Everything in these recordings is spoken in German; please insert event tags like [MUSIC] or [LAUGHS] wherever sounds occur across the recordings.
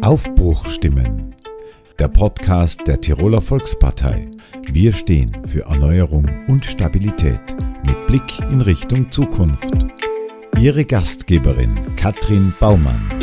Aufbruchstimmen. Der Podcast der Tiroler Volkspartei. Wir stehen für Erneuerung und Stabilität mit Blick in Richtung Zukunft. Ihre Gastgeberin Katrin Baumann.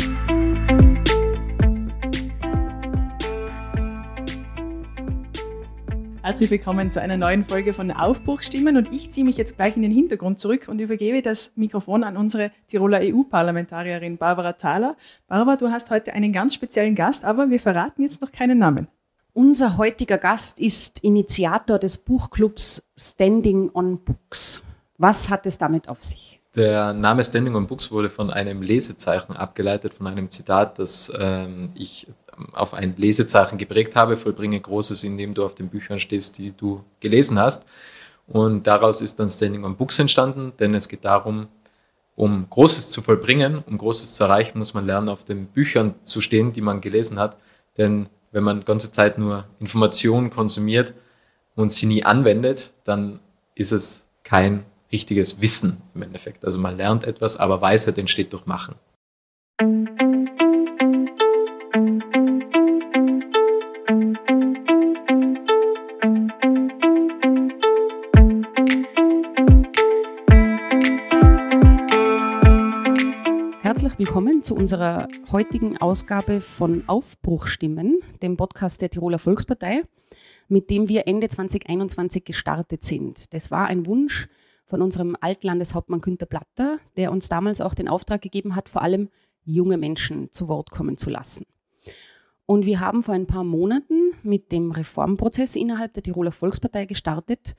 Herzlich willkommen zu einer neuen Folge von Aufbruchstimmen und ich ziehe mich jetzt gleich in den Hintergrund zurück und übergebe das Mikrofon an unsere Tiroler EU-Parlamentarierin Barbara Thaler. Barbara, du hast heute einen ganz speziellen Gast, aber wir verraten jetzt noch keinen Namen. Unser heutiger Gast ist Initiator des Buchclubs Standing on Books. Was hat es damit auf sich? Der Name Standing on Books wurde von einem Lesezeichen abgeleitet, von einem Zitat, das ähm, ich auf ein Lesezeichen geprägt habe. Vollbringe Großes, indem du auf den Büchern stehst, die du gelesen hast. Und daraus ist dann Standing on Books entstanden, denn es geht darum, um Großes zu vollbringen, um Großes zu erreichen, muss man lernen, auf den Büchern zu stehen, die man gelesen hat. Denn wenn man ganze Zeit nur Informationen konsumiert und sie nie anwendet, dann ist es kein richtiges Wissen im Endeffekt. Also man lernt etwas, aber Weisheit entsteht durch Machen. Herzlich willkommen zu unserer heutigen Ausgabe von Aufbruchstimmen, dem Podcast der Tiroler Volkspartei, mit dem wir Ende 2021 gestartet sind. Das war ein Wunsch von unserem Altlandeshauptmann Günter Platter, der uns damals auch den Auftrag gegeben hat, vor allem junge Menschen zu Wort kommen zu lassen. Und wir haben vor ein paar Monaten mit dem Reformprozess innerhalb der Tiroler Volkspartei gestartet.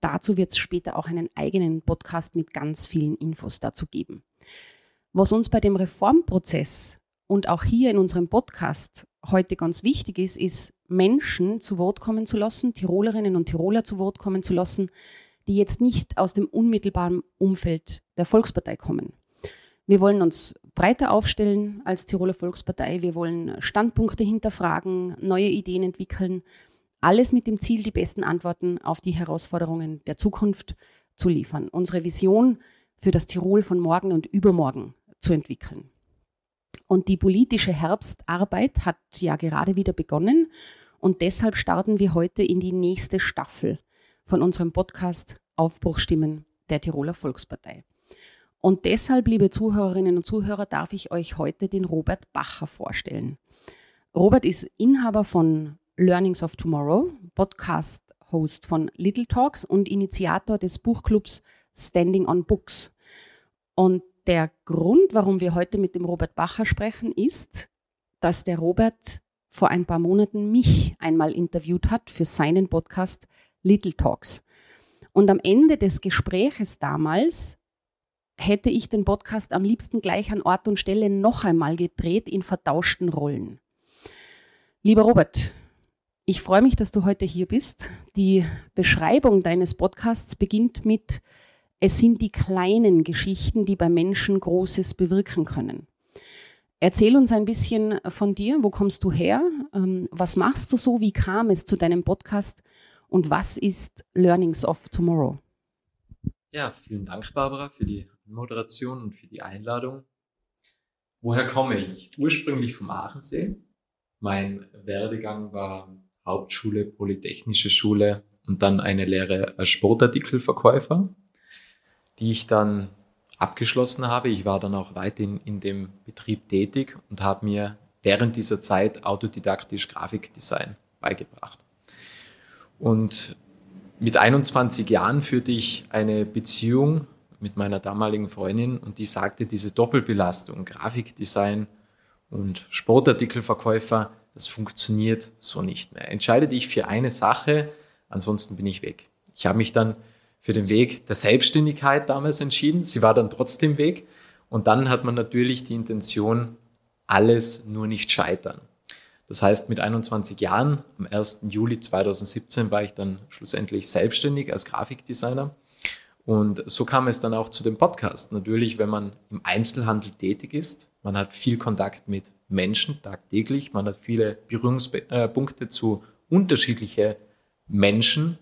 Dazu wird es später auch einen eigenen Podcast mit ganz vielen Infos dazu geben. Was uns bei dem Reformprozess und auch hier in unserem Podcast heute ganz wichtig ist, ist, Menschen zu Wort kommen zu lassen, Tirolerinnen und Tiroler zu Wort kommen zu lassen, die jetzt nicht aus dem unmittelbaren Umfeld der Volkspartei kommen. Wir wollen uns breiter aufstellen als Tiroler Volkspartei. Wir wollen Standpunkte hinterfragen, neue Ideen entwickeln. Alles mit dem Ziel, die besten Antworten auf die Herausforderungen der Zukunft zu liefern. Unsere Vision für das Tirol von morgen und übermorgen zu entwickeln. Und die politische Herbstarbeit hat ja gerade wieder begonnen. Und deshalb starten wir heute in die nächste Staffel von unserem Podcast Aufbruchstimmen der Tiroler Volkspartei. Und deshalb, liebe Zuhörerinnen und Zuhörer, darf ich euch heute den Robert Bacher vorstellen. Robert ist Inhaber von Learnings of Tomorrow, Podcast-Host von Little Talks und Initiator des Buchclubs Standing on Books. Und der Grund, warum wir heute mit dem Robert Bacher sprechen, ist, dass der Robert vor ein paar Monaten mich einmal interviewt hat für seinen Podcast Little Talks. Und am Ende des Gespräches damals hätte ich den Podcast am liebsten gleich an Ort und Stelle noch einmal gedreht in vertauschten Rollen. Lieber Robert, ich freue mich, dass du heute hier bist. Die Beschreibung deines Podcasts beginnt mit, es sind die kleinen Geschichten, die bei Menschen Großes bewirken können. Erzähl uns ein bisschen von dir. Wo kommst du her? Ähm, was machst du so? Wie kam es zu deinem Podcast? Und was ist Learnings of Tomorrow? Ja, vielen Dank, Barbara, für die Moderation und für die Einladung. Woher komme ich? Ursprünglich vom Aachensee. Mein Werdegang war Hauptschule, Polytechnische Schule und dann eine Lehre als Sportartikelverkäufer, die ich dann abgeschlossen habe. Ich war dann auch weiterhin in dem Betrieb tätig und habe mir während dieser Zeit autodidaktisch Grafikdesign beigebracht. Und mit 21 Jahren führte ich eine Beziehung mit meiner damaligen Freundin und die sagte, diese Doppelbelastung, Grafikdesign und Sportartikelverkäufer, das funktioniert so nicht mehr. Entscheide dich für eine Sache, ansonsten bin ich weg. Ich habe mich dann für den Weg der Selbstständigkeit damals entschieden. Sie war dann trotzdem weg. Und dann hat man natürlich die Intention, alles nur nicht scheitern. Das heißt, mit 21 Jahren, am 1. Juli 2017, war ich dann schlussendlich selbstständig als Grafikdesigner. Und so kam es dann auch zu dem Podcast. Natürlich, wenn man im Einzelhandel tätig ist, man hat viel Kontakt mit Menschen tagtäglich, man hat viele Berührungspunkte zu unterschiedlichen Menschen,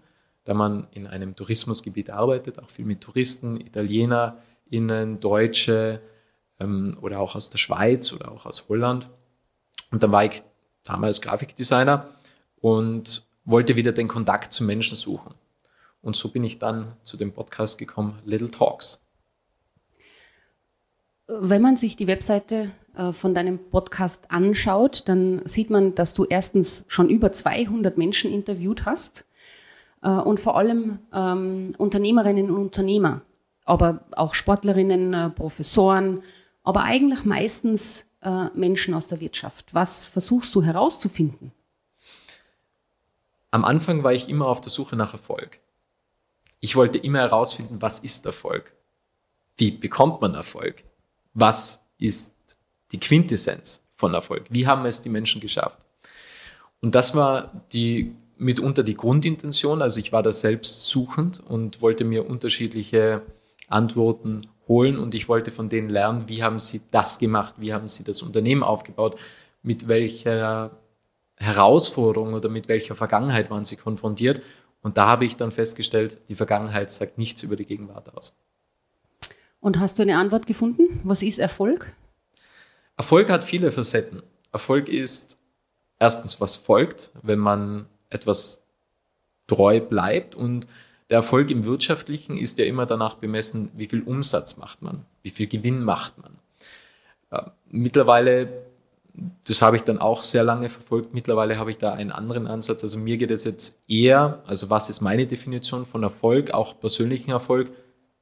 da man in einem Tourismusgebiet arbeitet, auch viel mit Touristen, Italiener, innen Deutsche ähm, oder auch aus der Schweiz oder auch aus Holland. Und dann war ich damals Grafikdesigner und wollte wieder den Kontakt zu Menschen suchen. Und so bin ich dann zu dem Podcast gekommen, Little Talks. Wenn man sich die Webseite äh, von deinem Podcast anschaut, dann sieht man, dass du erstens schon über 200 Menschen interviewt hast äh, und vor allem ähm, Unternehmerinnen und Unternehmer, aber auch Sportlerinnen, äh, Professoren, aber eigentlich meistens äh, Menschen aus der Wirtschaft. Was versuchst du herauszufinden? Am Anfang war ich immer auf der Suche nach Erfolg. Ich wollte immer herausfinden, was ist Erfolg? Wie bekommt man Erfolg? Was ist die Quintessenz von Erfolg? Wie haben es die Menschen geschafft? Und das war die mitunter die Grundintention. Also ich war da selbst suchend und wollte mir unterschiedliche Antworten holen und ich wollte von denen lernen, wie haben sie das gemacht, wie haben sie das Unternehmen aufgebaut, mit welcher Herausforderung oder mit welcher Vergangenheit waren sie konfrontiert. Und da habe ich dann festgestellt, die Vergangenheit sagt nichts über die Gegenwart aus. Und hast du eine Antwort gefunden? Was ist Erfolg? Erfolg hat viele Facetten. Erfolg ist erstens, was folgt, wenn man etwas treu bleibt und der Erfolg im Wirtschaftlichen ist ja immer danach bemessen, wie viel Umsatz macht man, wie viel Gewinn macht man. mittlerweile, das habe ich dann auch sehr lange verfolgt, mittlerweile habe ich da einen anderen Ansatz. Also mir geht es jetzt eher, also was ist meine Definition von Erfolg, auch persönlichen Erfolg,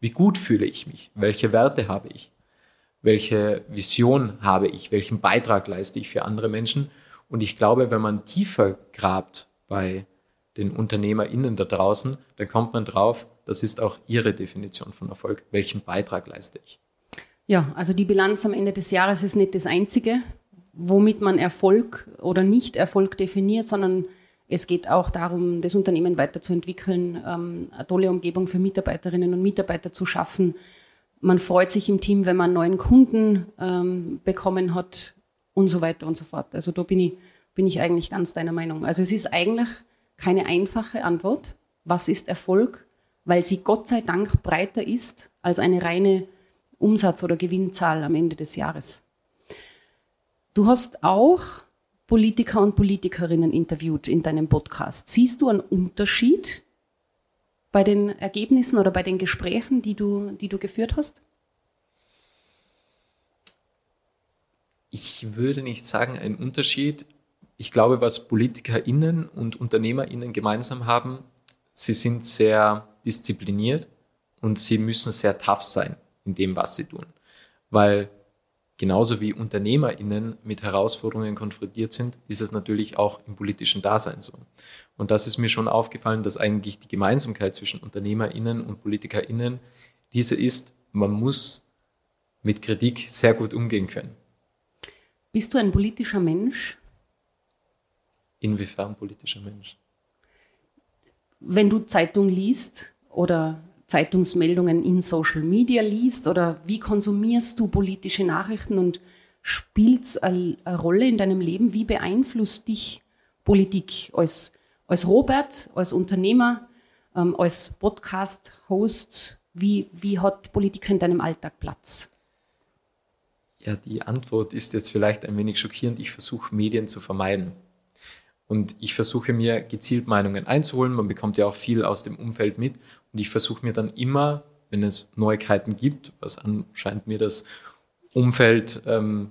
wie gut fühle ich mich, welche Werte habe ich, welche Vision habe ich, welchen Beitrag leiste ich für andere Menschen. Und ich glaube, wenn man tiefer grabt bei den UnternehmerInnen da draußen, dann kommt man drauf, das ist auch ihre Definition von Erfolg. Welchen Beitrag leiste ich? Ja, also die Bilanz am Ende des Jahres ist nicht das Einzige, womit man Erfolg oder nicht Erfolg definiert, sondern es geht auch darum, das Unternehmen weiterzuentwickeln, ähm, eine tolle Umgebung für Mitarbeiterinnen und Mitarbeiter zu schaffen. Man freut sich im Team, wenn man neuen Kunden ähm, bekommen hat und so weiter und so fort. Also da bin ich, bin ich eigentlich ganz deiner Meinung. Also es ist eigentlich keine einfache Antwort. Was ist Erfolg? Weil sie Gott sei Dank breiter ist als eine reine Umsatz- oder Gewinnzahl am Ende des Jahres. Du hast auch Politiker und Politikerinnen interviewt in deinem Podcast. Siehst du einen Unterschied bei den Ergebnissen oder bei den Gesprächen, die du, die du geführt hast? Ich würde nicht sagen, ein Unterschied ich glaube, was PolitikerInnen und UnternehmerInnen gemeinsam haben, sie sind sehr diszipliniert und sie müssen sehr tough sein in dem, was sie tun. Weil genauso wie UnternehmerInnen mit Herausforderungen konfrontiert sind, ist es natürlich auch im politischen Dasein so. Und das ist mir schon aufgefallen, dass eigentlich die Gemeinsamkeit zwischen UnternehmerInnen und PolitikerInnen diese ist, man muss mit Kritik sehr gut umgehen können. Bist du ein politischer Mensch? Inwiefern politischer Mensch? Wenn du Zeitung liest oder Zeitungsmeldungen in Social Media liest oder wie konsumierst du politische Nachrichten und spielt es eine Rolle in deinem Leben? Wie beeinflusst dich Politik als, als Robert, als Unternehmer, ähm, als Podcast-Host? Wie, wie hat Politik in deinem Alltag Platz? Ja, die Antwort ist jetzt vielleicht ein wenig schockierend. Ich versuche Medien zu vermeiden. Und ich versuche mir gezielt Meinungen einzuholen. Man bekommt ja auch viel aus dem Umfeld mit. Und ich versuche mir dann immer, wenn es Neuigkeiten gibt, was anscheinend mir das Umfeld ähm,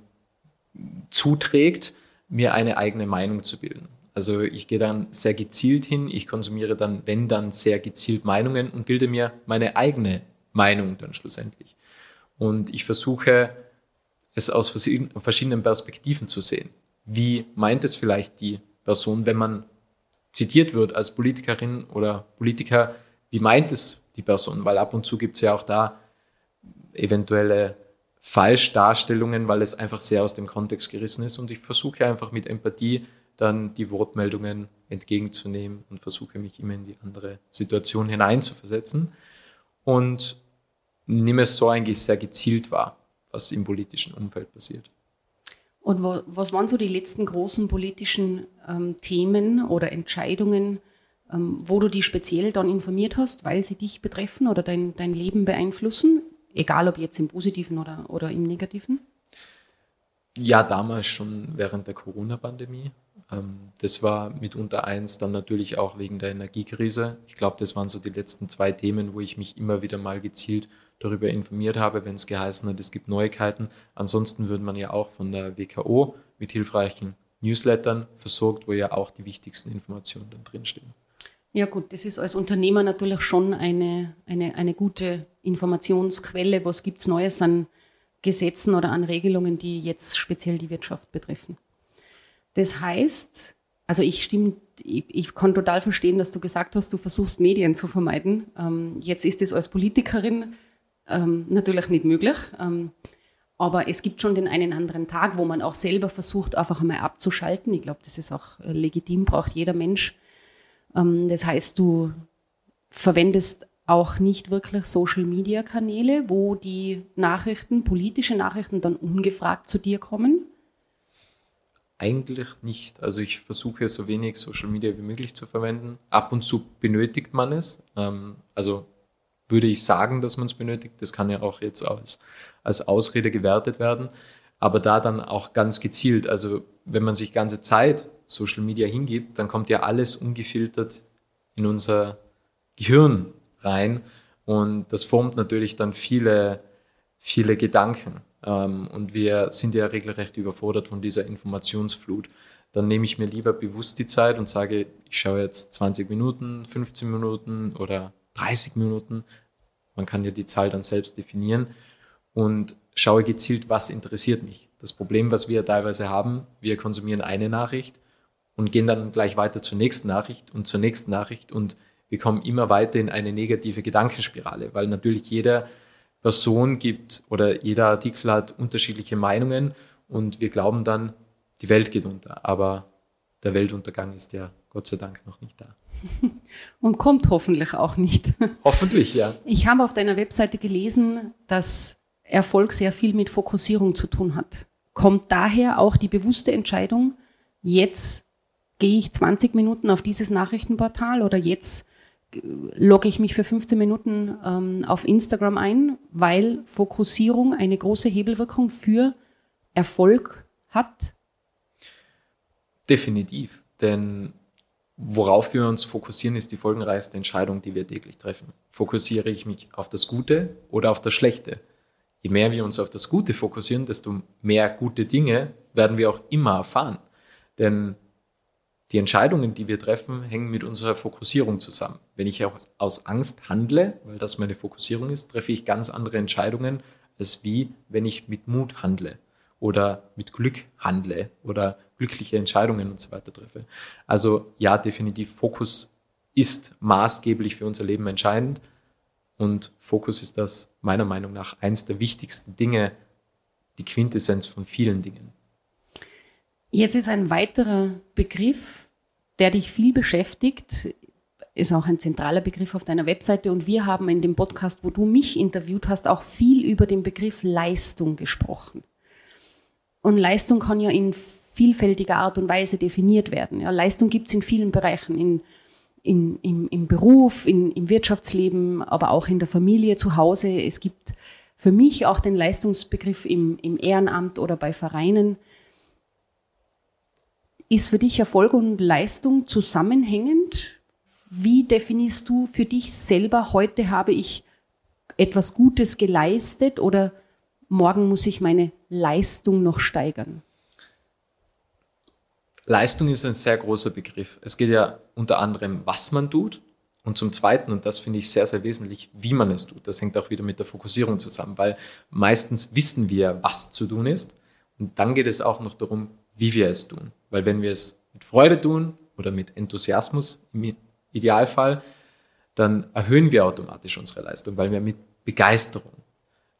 zuträgt, mir eine eigene Meinung zu bilden. Also ich gehe dann sehr gezielt hin, ich konsumiere dann, wenn dann, sehr gezielt Meinungen und bilde mir meine eigene Meinung dann schlussendlich. Und ich versuche es aus verschiedenen Perspektiven zu sehen. Wie meint es vielleicht die Person, wenn man zitiert wird als Politikerin oder Politiker, wie meint es die Person? Weil ab und zu gibt es ja auch da eventuelle Falschdarstellungen, weil es einfach sehr aus dem Kontext gerissen ist. Und ich versuche einfach mit Empathie dann die Wortmeldungen entgegenzunehmen und versuche mich immer in die andere Situation hineinzuversetzen und nehme es so eigentlich sehr gezielt wahr, was im politischen Umfeld passiert. Und wo, was waren so die letzten großen politischen ähm, Themen oder Entscheidungen, ähm, wo du dich speziell dann informiert hast, weil sie dich betreffen oder dein, dein Leben beeinflussen egal ob jetzt im positiven oder, oder im negativen? Ja, damals schon während der Corona-Pandemie. Ähm, das war mitunter eins, dann natürlich auch wegen der Energiekrise. Ich glaube, das waren so die letzten zwei Themen, wo ich mich immer wieder mal gezielt darüber informiert habe, wenn es geheißen hat, es gibt Neuigkeiten. Ansonsten würde man ja auch von der WKO mit hilfreichen Newslettern versorgt, wo ja auch die wichtigsten Informationen dann drinstehen. Ja gut, das ist als Unternehmer natürlich schon eine, eine, eine gute Informationsquelle. Was gibt es Neues an Gesetzen oder an Regelungen, die jetzt speziell die Wirtschaft betreffen? Das heißt, also ich stimme, ich, ich kann total verstehen, dass du gesagt hast, du versuchst Medien zu vermeiden. Ähm, jetzt ist es als Politikerin ähm, natürlich nicht möglich. Ähm, aber es gibt schon den einen anderen Tag, wo man auch selber versucht, einfach einmal abzuschalten. Ich glaube, das ist auch äh, legitim, braucht jeder Mensch. Ähm, das heißt, du verwendest auch nicht wirklich Social-Media-Kanäle, wo die Nachrichten, politische Nachrichten dann ungefragt zu dir kommen. Eigentlich nicht. Also ich versuche so wenig Social Media wie möglich zu verwenden. Ab und zu benötigt man es. Ähm, also würde ich sagen, dass man es benötigt. Das kann ja auch jetzt als, als Ausrede gewertet werden. Aber da dann auch ganz gezielt. Also wenn man sich ganze Zeit Social Media hingibt, dann kommt ja alles ungefiltert in unser Gehirn rein. Und das formt natürlich dann viele, viele Gedanken. Ähm, und wir sind ja regelrecht überfordert von dieser Informationsflut. Dann nehme ich mir lieber bewusst die Zeit und sage, ich schaue jetzt 20 Minuten, 15 Minuten oder 30 Minuten. Man kann ja die Zahl dann selbst definieren und schaue gezielt, was interessiert mich. Das Problem, was wir teilweise haben, wir konsumieren eine Nachricht und gehen dann gleich weiter zur nächsten Nachricht und zur nächsten Nachricht und wir kommen immer weiter in eine negative Gedankenspirale, weil natürlich jeder Person gibt oder jeder Artikel hat unterschiedliche Meinungen und wir glauben dann, die Welt geht unter. Aber der Weltuntergang ist ja Gott sei Dank noch nicht da. [LAUGHS] Und kommt hoffentlich auch nicht. Hoffentlich, ja. Ich habe auf deiner Webseite gelesen, dass Erfolg sehr viel mit Fokussierung zu tun hat. Kommt daher auch die bewusste Entscheidung, jetzt gehe ich 20 Minuten auf dieses Nachrichtenportal oder jetzt logge ich mich für 15 Minuten ähm, auf Instagram ein, weil Fokussierung eine große Hebelwirkung für Erfolg hat? Definitiv, denn worauf wir uns fokussieren, ist die folgenreichste Entscheidung, die wir täglich treffen. Fokussiere ich mich auf das Gute oder auf das Schlechte? Je mehr wir uns auf das Gute fokussieren, desto mehr gute Dinge werden wir auch immer erfahren. Denn die Entscheidungen, die wir treffen, hängen mit unserer Fokussierung zusammen. Wenn ich aus Angst handle, weil das meine Fokussierung ist, treffe ich ganz andere Entscheidungen, als wie wenn ich mit Mut handle oder mit Glück handle oder glückliche Entscheidungen und so weiter treffe. Also ja, definitiv Fokus ist maßgeblich für unser Leben entscheidend und Fokus ist das meiner Meinung nach eines der wichtigsten Dinge, die Quintessenz von vielen Dingen. Jetzt ist ein weiterer Begriff, der dich viel beschäftigt, ist auch ein zentraler Begriff auf deiner Webseite und wir haben in dem Podcast, wo du mich interviewt hast, auch viel über den Begriff Leistung gesprochen. Und Leistung kann ja in vielfältiger Art und Weise definiert werden. Ja, Leistung gibt es in vielen Bereichen, in, in, im, im Beruf, in, im Wirtschaftsleben, aber auch in der Familie, zu Hause. Es gibt für mich auch den Leistungsbegriff im, im Ehrenamt oder bei Vereinen. Ist für dich Erfolg und Leistung zusammenhängend? Wie definierst du für dich selber, heute habe ich etwas Gutes geleistet oder morgen muss ich meine Leistung noch steigern? Leistung ist ein sehr großer Begriff. Es geht ja unter anderem, was man tut und zum Zweiten, und das finde ich sehr, sehr wesentlich, wie man es tut. Das hängt auch wieder mit der Fokussierung zusammen, weil meistens wissen wir, was zu tun ist. Und dann geht es auch noch darum, wie wir es tun. Weil wenn wir es mit Freude tun oder mit Enthusiasmus im Idealfall, dann erhöhen wir automatisch unsere Leistung, weil wir mit Begeisterung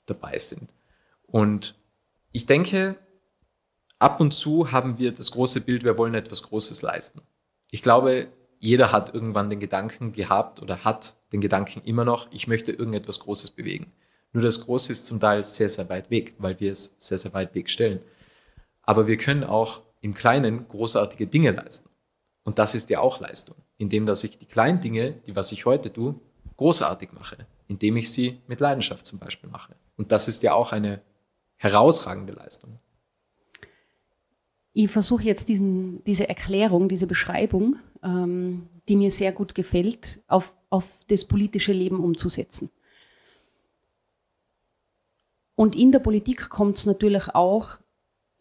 dabei sind. Und ich denke, ab und zu haben wir das große Bild, wir wollen etwas Großes leisten. Ich glaube, jeder hat irgendwann den Gedanken gehabt oder hat den Gedanken immer noch, ich möchte irgendetwas Großes bewegen. Nur das Große ist zum Teil sehr, sehr weit weg, weil wir es sehr, sehr weit weg stellen. Aber wir können auch im Kleinen großartige Dinge leisten. Und das ist ja auch Leistung, indem dass ich die kleinen Dinge, die was ich heute tue, großartig mache, indem ich sie mit Leidenschaft zum Beispiel mache. Und das ist ja auch eine herausragende Leistung. Ich versuche jetzt diesen, diese Erklärung, diese Beschreibung, ähm, die mir sehr gut gefällt, auf, auf das politische Leben umzusetzen. Und in der Politik kommt es natürlich auch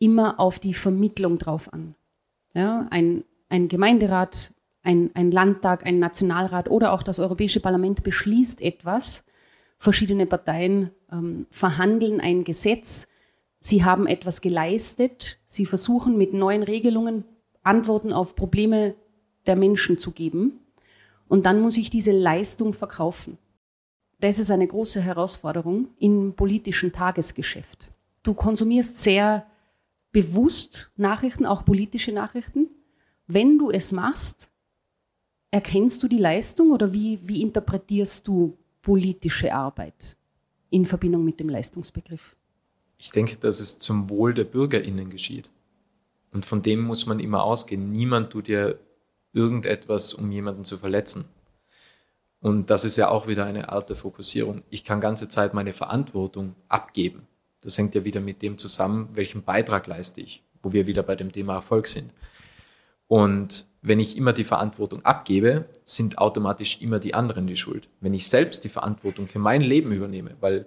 immer auf die Vermittlung drauf an. Ja, ein, ein Gemeinderat, ein, ein Landtag, ein Nationalrat oder auch das Europäische Parlament beschließt etwas. Verschiedene Parteien ähm, verhandeln ein Gesetz Sie haben etwas geleistet. Sie versuchen mit neuen Regelungen Antworten auf Probleme der Menschen zu geben. Und dann muss ich diese Leistung verkaufen. Das ist eine große Herausforderung im politischen Tagesgeschäft. Du konsumierst sehr bewusst Nachrichten, auch politische Nachrichten. Wenn du es machst, erkennst du die Leistung oder wie, wie interpretierst du politische Arbeit in Verbindung mit dem Leistungsbegriff? Ich denke, dass es zum Wohl der BürgerInnen geschieht. Und von dem muss man immer ausgehen. Niemand tut ja irgendetwas, um jemanden zu verletzen. Und das ist ja auch wieder eine Art der Fokussierung. Ich kann ganze Zeit meine Verantwortung abgeben. Das hängt ja wieder mit dem zusammen, welchen Beitrag leiste ich, wo wir wieder bei dem Thema Erfolg sind. Und wenn ich immer die Verantwortung abgebe, sind automatisch immer die anderen die Schuld. Wenn ich selbst die Verantwortung für mein Leben übernehme, weil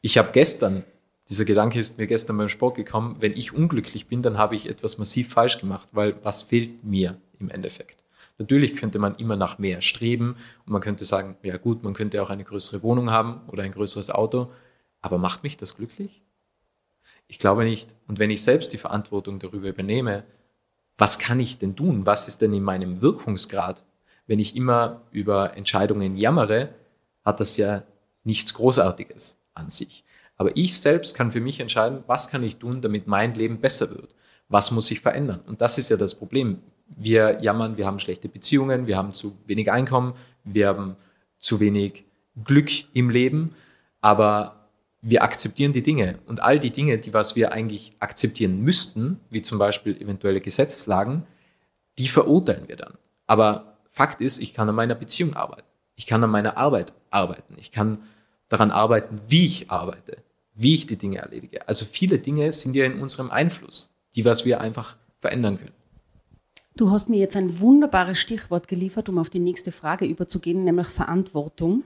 ich habe gestern dieser Gedanke ist mir gestern beim Sport gekommen, wenn ich unglücklich bin, dann habe ich etwas massiv falsch gemacht, weil was fehlt mir im Endeffekt? Natürlich könnte man immer nach mehr streben und man könnte sagen, ja gut, man könnte auch eine größere Wohnung haben oder ein größeres Auto, aber macht mich das glücklich? Ich glaube nicht. Und wenn ich selbst die Verantwortung darüber übernehme, was kann ich denn tun? Was ist denn in meinem Wirkungsgrad? Wenn ich immer über Entscheidungen jammere, hat das ja nichts Großartiges an sich. Aber ich selbst kann für mich entscheiden, was kann ich tun, damit mein Leben besser wird? Was muss sich verändern? Und das ist ja das Problem. Wir jammern, wir haben schlechte Beziehungen, wir haben zu wenig Einkommen, wir haben zu wenig Glück im Leben, aber wir akzeptieren die Dinge. Und all die Dinge, die was wir eigentlich akzeptieren müssten, wie zum Beispiel eventuelle Gesetzeslagen, die verurteilen wir dann. Aber Fakt ist, ich kann an meiner Beziehung arbeiten. Ich kann an meiner Arbeit arbeiten. Ich kann daran arbeiten, wie ich arbeite wie ich die Dinge erledige. Also viele Dinge sind ja in unserem Einfluss, die was wir einfach verändern können. Du hast mir jetzt ein wunderbares Stichwort geliefert, um auf die nächste Frage überzugehen, nämlich Verantwortung.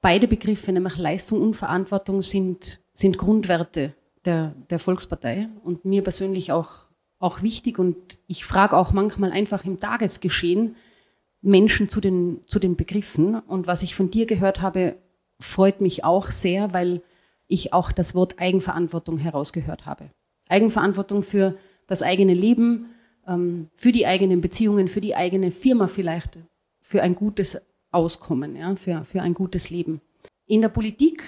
Beide Begriffe, nämlich Leistung und Verantwortung, sind, sind Grundwerte der, der Volkspartei und mir persönlich auch, auch wichtig. Und ich frage auch manchmal einfach im Tagesgeschehen Menschen zu den, zu den Begriffen. Und was ich von dir gehört habe, freut mich auch sehr, weil ich auch das Wort Eigenverantwortung herausgehört habe. Eigenverantwortung für das eigene Leben, ähm, für die eigenen Beziehungen, für die eigene Firma vielleicht, für ein gutes Auskommen, ja, für, für ein gutes Leben. In der Politik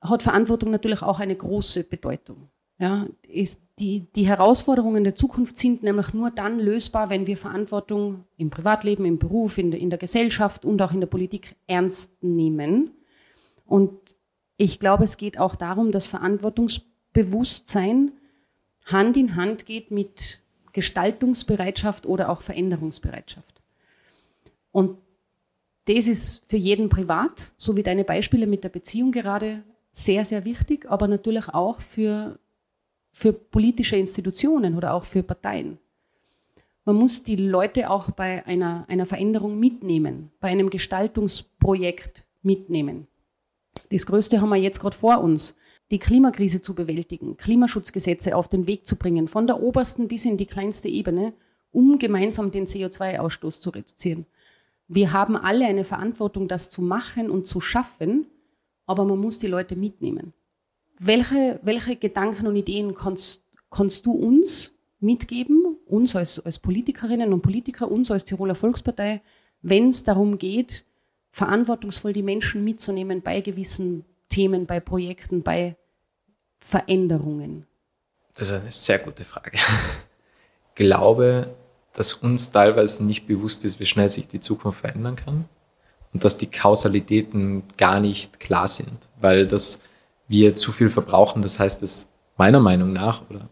hat Verantwortung natürlich auch eine große Bedeutung. Ja, ist die, die Herausforderungen der Zukunft sind nämlich nur dann lösbar, wenn wir Verantwortung im Privatleben, im Beruf, in der, in der Gesellschaft und auch in der Politik ernst nehmen. Und ich glaube, es geht auch darum, dass Verantwortungsbewusstsein Hand in Hand geht mit Gestaltungsbereitschaft oder auch Veränderungsbereitschaft. Und das ist für jeden privat, so wie deine Beispiele mit der Beziehung gerade, sehr, sehr wichtig, aber natürlich auch für, für politische Institutionen oder auch für Parteien. Man muss die Leute auch bei einer, einer Veränderung mitnehmen, bei einem Gestaltungsprojekt mitnehmen. Das Größte haben wir jetzt gerade vor uns. Die Klimakrise zu bewältigen, Klimaschutzgesetze auf den Weg zu bringen, von der obersten bis in die kleinste Ebene, um gemeinsam den CO2-Ausstoß zu reduzieren. Wir haben alle eine Verantwortung, das zu machen und zu schaffen, aber man muss die Leute mitnehmen. Welche, welche Gedanken und Ideen kannst, kannst du uns mitgeben, uns als, als Politikerinnen und Politiker, uns als Tiroler Volkspartei, wenn es darum geht, verantwortungsvoll die Menschen mitzunehmen bei gewissen Themen, bei Projekten, bei Veränderungen? Das ist eine sehr gute Frage. Ich glaube, dass uns teilweise nicht bewusst ist, wie schnell sich die Zukunft verändern kann und dass die Kausalitäten gar nicht klar sind, weil das wir zu viel verbrauchen. Das heißt, dass meiner Meinung nach oder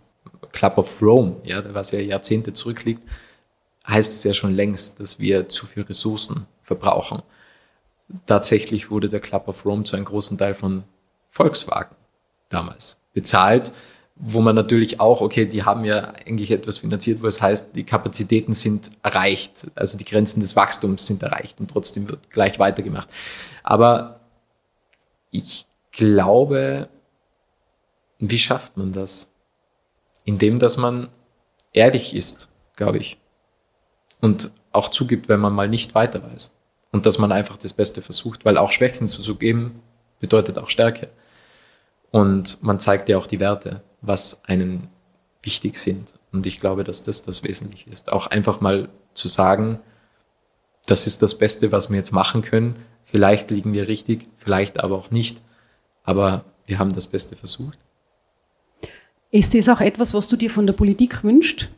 Club of Rome, ja, was ja Jahrzehnte zurückliegt, heißt es ja schon längst, dass wir zu viel Ressourcen verbrauchen tatsächlich wurde der Club of Rome zu einem großen Teil von Volkswagen damals bezahlt, wo man natürlich auch, okay, die haben ja eigentlich etwas finanziert, wo es heißt, die Kapazitäten sind erreicht, also die Grenzen des Wachstums sind erreicht und trotzdem wird gleich weitergemacht. Aber ich glaube, wie schafft man das? Indem, dass man ehrlich ist, glaube ich. Und auch zugibt, wenn man mal nicht weiter weiß. Und dass man einfach das Beste versucht, weil auch Schwächen zuzugeben bedeutet auch Stärke. Und man zeigt ja auch die Werte, was einen wichtig sind. Und ich glaube, dass das das Wesentliche ist. Auch einfach mal zu sagen, das ist das Beste, was wir jetzt machen können. Vielleicht liegen wir richtig, vielleicht aber auch nicht. Aber wir haben das Beste versucht. Ist das auch etwas, was du dir von der Politik wünschst?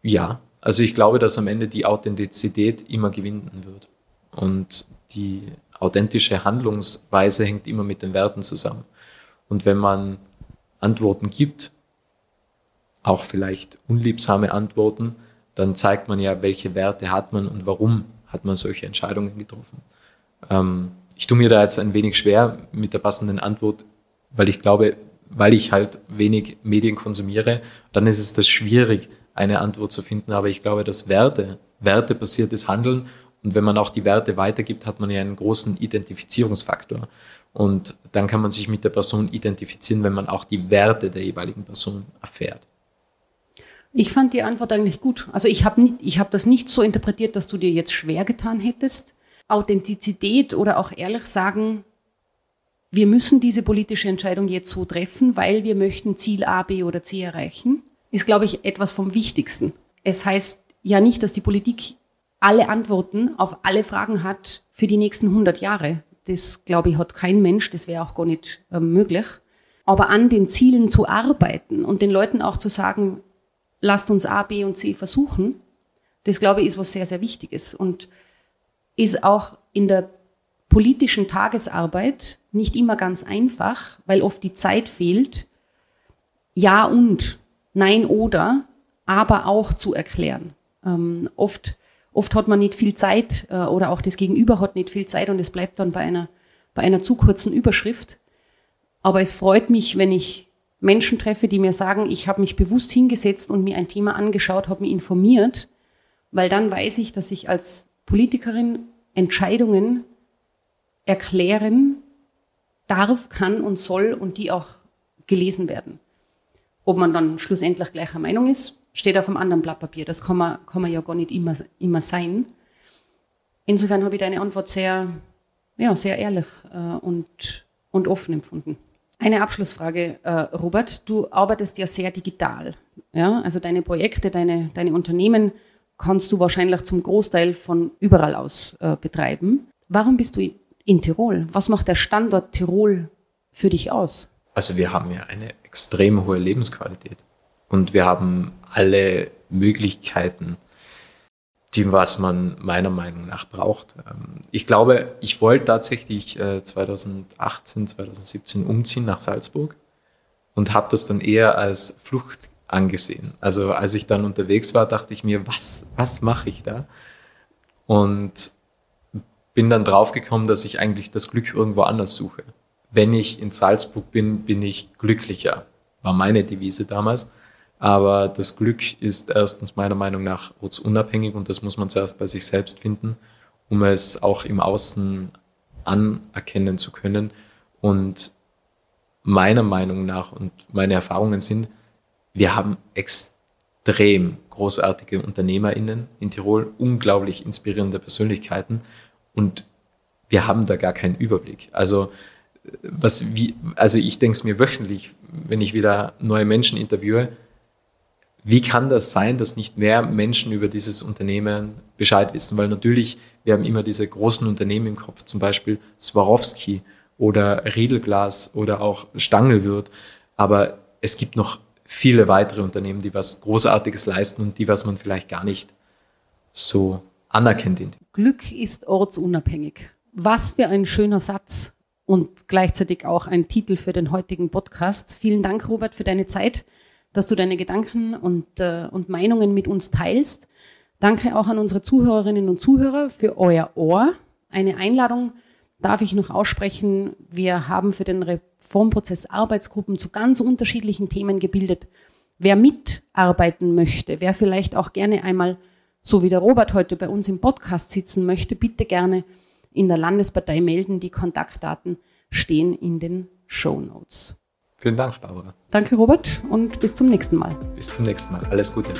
Ja, also ich glaube, dass am Ende die Authentizität immer gewinnen wird. Und die authentische Handlungsweise hängt immer mit den Werten zusammen. Und wenn man Antworten gibt, auch vielleicht unliebsame Antworten, dann zeigt man ja, welche Werte hat man und warum hat man solche Entscheidungen getroffen. Ähm, ich tue mir da jetzt ein wenig schwer mit der passenden Antwort, weil ich glaube, weil ich halt wenig Medien konsumiere, dann ist es das schwierig, eine Antwort zu finden. Aber ich glaube, dass Werte, wertebasiertes Handeln und wenn man auch die Werte weitergibt, hat man ja einen großen Identifizierungsfaktor. Und dann kann man sich mit der Person identifizieren, wenn man auch die Werte der jeweiligen Person erfährt. Ich fand die Antwort eigentlich gut. Also ich habe hab das nicht so interpretiert, dass du dir jetzt schwer getan hättest. Authentizität oder auch ehrlich sagen, wir müssen diese politische Entscheidung jetzt so treffen, weil wir möchten Ziel A, B oder C erreichen, ist, glaube ich, etwas vom Wichtigsten. Es heißt ja nicht, dass die Politik alle Antworten auf alle Fragen hat für die nächsten 100 Jahre. Das, glaube ich, hat kein Mensch, das wäre auch gar nicht äh, möglich. Aber an den Zielen zu arbeiten und den Leuten auch zu sagen, lasst uns A, B und C versuchen, das, glaube ich, ist was sehr, sehr Wichtiges und ist auch in der politischen Tagesarbeit nicht immer ganz einfach, weil oft die Zeit fehlt, ja und, nein oder, aber auch zu erklären. Ähm, oft Oft hat man nicht viel Zeit äh, oder auch das Gegenüber hat nicht viel Zeit und es bleibt dann bei einer, bei einer zu kurzen Überschrift. Aber es freut mich, wenn ich Menschen treffe, die mir sagen, ich habe mich bewusst hingesetzt und mir ein Thema angeschaut, habe mich informiert, weil dann weiß ich, dass ich als Politikerin Entscheidungen erklären darf, kann und soll und die auch gelesen werden. Ob man dann schlussendlich gleicher Meinung ist, steht auf einem anderen Blatt Papier. Das kann man, kann man ja gar nicht immer, immer sein. Insofern habe ich deine Antwort sehr, ja, sehr ehrlich äh, und, und offen empfunden. Eine Abschlussfrage, äh, Robert. Du arbeitest ja sehr digital. Ja? Also deine Projekte, deine, deine Unternehmen kannst du wahrscheinlich zum Großteil von überall aus äh, betreiben. Warum bist du in Tirol? Was macht der Standort Tirol für dich aus? Also wir haben ja eine extrem hohe Lebensqualität. Und wir haben alle Möglichkeiten, die was man meiner Meinung nach braucht. Ähm, ich glaube, ich wollte tatsächlich 2018, äh, 2017 umziehen nach Salzburg und habe das dann eher als Flucht angesehen. Also als ich dann unterwegs war, dachte ich mir, was, was mache ich da? Und bin dann draufgekommen, dass ich eigentlich das Glück irgendwo anders suche. Wenn ich in Salzburg bin, bin ich glücklicher, war meine Devise damals. Aber das Glück ist erstens meiner Meinung nach ortsunabhängig und das muss man zuerst bei sich selbst finden, um es auch im Außen anerkennen zu können. Und meiner Meinung nach und meine Erfahrungen sind, wir haben extrem großartige UnternehmerInnen in Tirol, unglaublich inspirierende Persönlichkeiten und wir haben da gar keinen Überblick. Also was wie, also ich denke es mir wöchentlich, wenn ich wieder neue Menschen interviewe, wie kann das sein, dass nicht mehr Menschen über dieses Unternehmen Bescheid wissen? Weil natürlich, wir haben immer diese großen Unternehmen im Kopf, zum Beispiel Swarovski oder Riedelglas oder auch Stangelwirt. Aber es gibt noch viele weitere Unternehmen, die was Großartiges leisten und die, was man vielleicht gar nicht so anerkennt. Glück ist ortsunabhängig. Was für ein schöner Satz und gleichzeitig auch ein Titel für den heutigen Podcast. Vielen Dank, Robert, für deine Zeit dass du deine Gedanken und, äh, und Meinungen mit uns teilst. Danke auch an unsere Zuhörerinnen und Zuhörer für euer Ohr. Eine Einladung, darf ich noch aussprechen, wir haben für den Reformprozess Arbeitsgruppen zu ganz unterschiedlichen Themen gebildet. Wer mitarbeiten möchte, wer vielleicht auch gerne einmal, so wie der Robert heute bei uns im Podcast sitzen möchte, bitte gerne in der Landespartei melden. Die Kontaktdaten stehen in den Show Notes. Vielen Dank, Barbara. Danke, Robert, und bis zum nächsten Mal. Bis zum nächsten Mal. Alles Gute.